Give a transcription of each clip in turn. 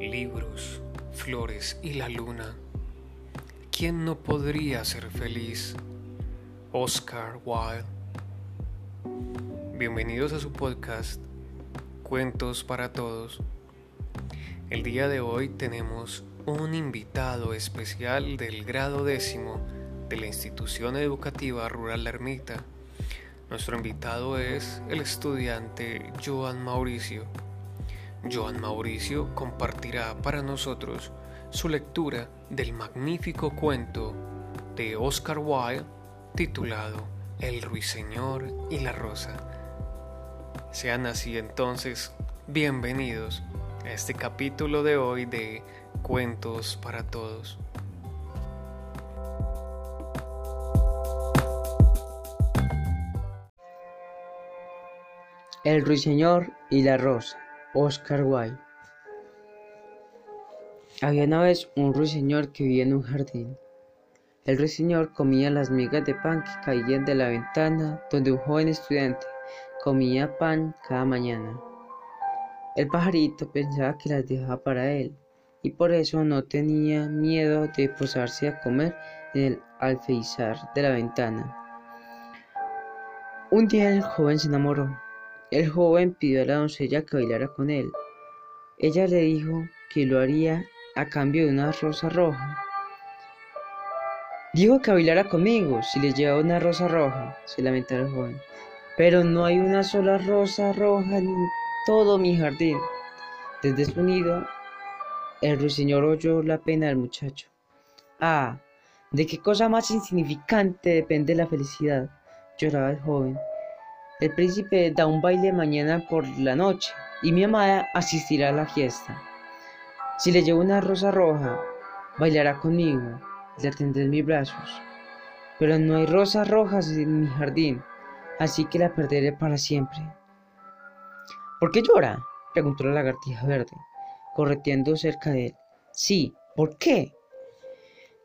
libros, flores y la luna. ¿Quién no podría ser feliz? Oscar Wilde. Bienvenidos a su podcast Cuentos para Todos. El día de hoy tenemos un invitado especial del grado décimo de la institución educativa rural La Ermita. Nuestro invitado es el estudiante Joan Mauricio. Joan Mauricio compartirá para nosotros su lectura del magnífico cuento de Oscar Wilde titulado El ruiseñor y la rosa. Sean así entonces bienvenidos a este capítulo de hoy de Cuentos para Todos. El ruiseñor y la rosa Oscar Wilde. Había una vez un ruiseñor que vivía en un jardín. El ruiseñor comía las migas de pan que caían de la ventana donde un joven estudiante comía pan cada mañana. El pajarito pensaba que las dejaba para él y por eso no tenía miedo de posarse a comer en el alféizar de la ventana. Un día el joven se enamoró el joven pidió a la doncella que bailara con él. Ella le dijo que lo haría a cambio de una rosa roja. Dijo que bailara conmigo si le llevaba una rosa roja, se lamentó el joven. Pero no hay una sola rosa roja en todo mi jardín. Desde su nido, el ruiseñor oyó la pena del muchacho. Ah, ¿de qué cosa más insignificante depende la felicidad? lloraba el joven. El príncipe da un baile mañana por la noche y mi amada asistirá a la fiesta. Si le llevo una rosa roja, bailará conmigo, la tendré en mis brazos. Pero no hay rosas rojas en mi jardín, así que la perderé para siempre. ¿Por qué llora? preguntó la lagartija verde, correteando cerca de él. Sí, ¿por qué?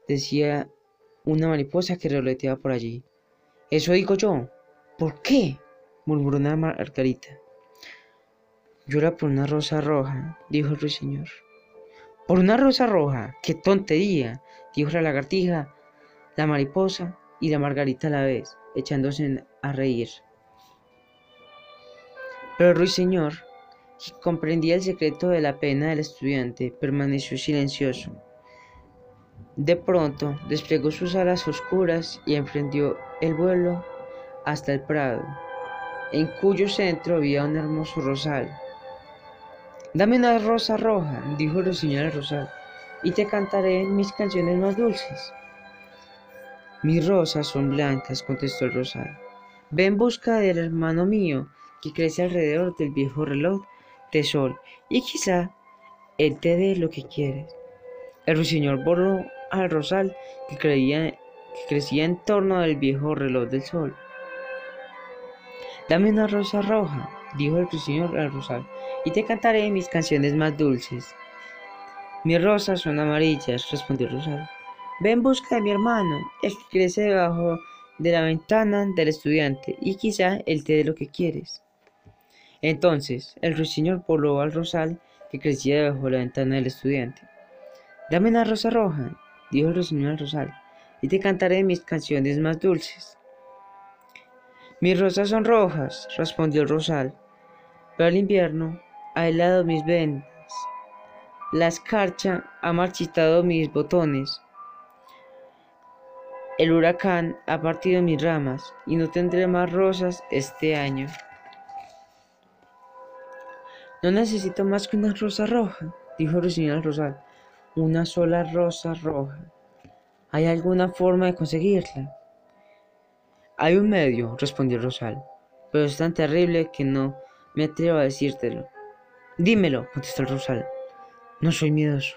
decía una mariposa que revoloteaba por allí. Eso digo yo. ¿Por qué? Murmuró una margarita. Llora por una rosa roja, dijo el ruiseñor. Por una rosa roja, qué tontería, dijo la lagartija, la mariposa y la margarita a la vez, echándose a reír. Pero el ruiseñor, que comprendía el secreto de la pena del estudiante, permaneció silencioso. De pronto desplegó sus alas oscuras y emprendió el vuelo hasta el prado en cuyo centro había un hermoso rosal. Dame una rosa roja, dijo el señor rosal, y te cantaré mis canciones más dulces. Mis rosas son blancas, contestó el rosal. Ve en busca del hermano mío, que crece alrededor del viejo reloj de sol, y quizá él te dé lo que quieres. El ruiseñor voló al rosal que, creía, que crecía en torno del viejo reloj del sol. Dame una rosa roja, dijo el ruiseñor al rosal, y te cantaré mis canciones más dulces. Mis rosas son amarillas, respondió el rosal. Ve en busca de mi hermano, el que crece debajo de la ventana del estudiante, y quizá él te dé lo que quieres. Entonces el ruiseñor voló al rosal que crecía debajo de la ventana del estudiante. Dame una rosa roja, dijo el ruiseñor al rosal, y te cantaré mis canciones más dulces. Mis rosas son rojas, respondió el rosal, pero el invierno ha helado mis venas, la escarcha ha marchitado mis botones, el huracán ha partido mis ramas y no tendré más rosas este año. No necesito más que una rosa roja, dijo el señor Rosal. Una sola rosa roja. ¿Hay alguna forma de conseguirla? Hay un medio, respondió Rosal, pero es tan terrible que no me atrevo a decírtelo. Dímelo, contestó Rosal. No soy miedoso.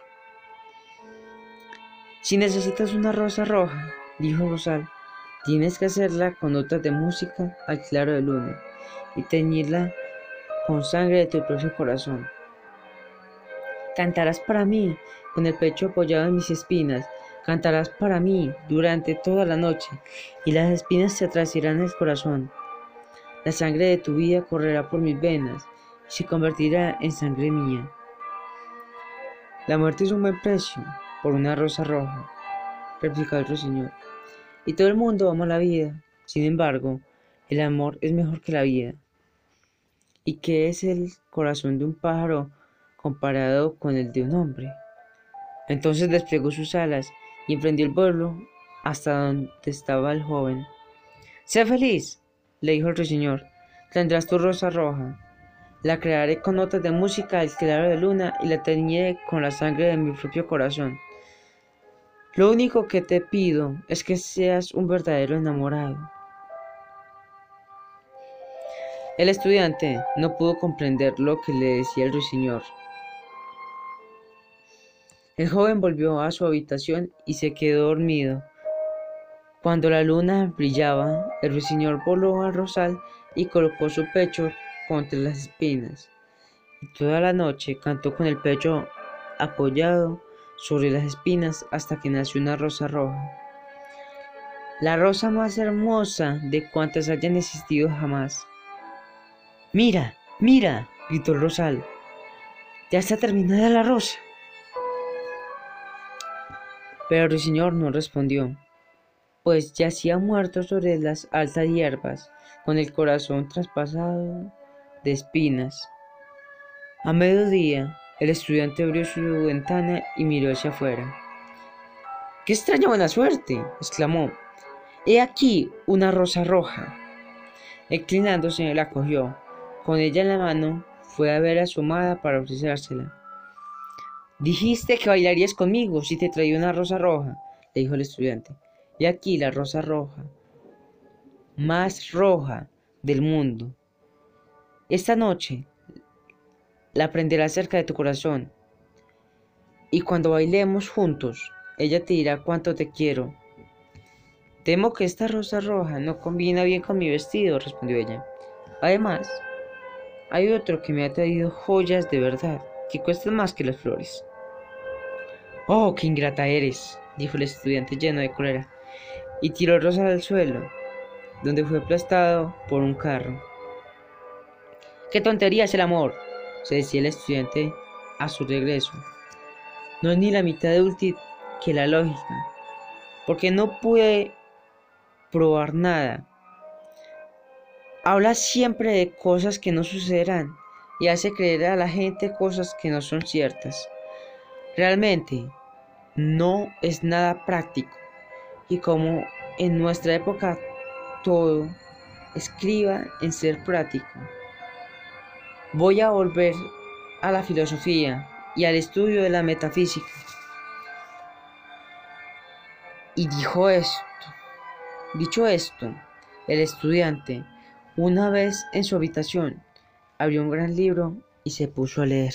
Si necesitas una rosa roja, dijo Rosal, tienes que hacerla con notas de música al claro de luna y teñirla con sangre de tu propio corazón. Cantarás para mí, con el pecho apoyado en mis espinas, Cantarás para mí durante toda la noche, y las espinas se atrasirán el corazón. La sangre de tu vida correrá por mis venas y se convertirá en sangre mía. La muerte es un buen precio por una rosa roja, replicó el ruiseñor. Y todo el mundo ama la vida. Sin embargo, el amor es mejor que la vida. ¿Y qué es el corazón de un pájaro comparado con el de un hombre? Entonces desplegó sus alas y emprendió el vuelo hasta donde estaba el joven. Sea feliz, le dijo el ruiseñor. Tendrás tu rosa roja. La crearé con notas de música al claro de luna y la teñiré con la sangre de mi propio corazón. Lo único que te pido es que seas un verdadero enamorado. El estudiante no pudo comprender lo que le decía el ruiseñor. El joven volvió a su habitación y se quedó dormido. Cuando la luna brillaba, el ruiseñor voló al rosal y colocó su pecho contra las espinas. Y toda la noche cantó con el pecho apoyado sobre las espinas hasta que nació una rosa roja. La rosa más hermosa de cuantas hayan existido jamás. Mira, mira, gritó el rosal. Ya está terminada la rosa. Pero el señor no respondió, pues yacía muerto sobre las altas hierbas, con el corazón traspasado de espinas. A mediodía, el estudiante abrió su ventana y miró hacia afuera. ¡Qué extraña buena suerte! exclamó. He aquí una rosa roja. Inclinándose, la cogió con ella en la mano, fue a ver a su amada para ofrecérsela. Dijiste que bailarías conmigo si te traía una rosa roja, le dijo el estudiante. Y aquí la rosa roja, más roja del mundo. Esta noche la prenderás cerca de tu corazón. Y cuando bailemos juntos, ella te dirá cuánto te quiero. Temo que esta rosa roja no combina bien con mi vestido, respondió ella. Además, hay otro que me ha traído joyas de verdad, que cuestan más que las flores. Oh, qué ingrata eres, dijo el estudiante lleno de cólera, y tiró Rosa al suelo, donde fue aplastado por un carro. ¡Qué tontería es el amor! se decía el estudiante a su regreso. No es ni la mitad de útil que la lógica, porque no puede probar nada Habla siempre de cosas que no sucederán y hace creer a la gente cosas que no son ciertas. Realmente no es nada práctico y como en nuestra época todo escriba en ser práctico. Voy a volver a la filosofía y al estudio de la metafísica. Y dijo esto. Dicho esto, el estudiante una vez en su habitación, abrió un gran libro y se puso a leer.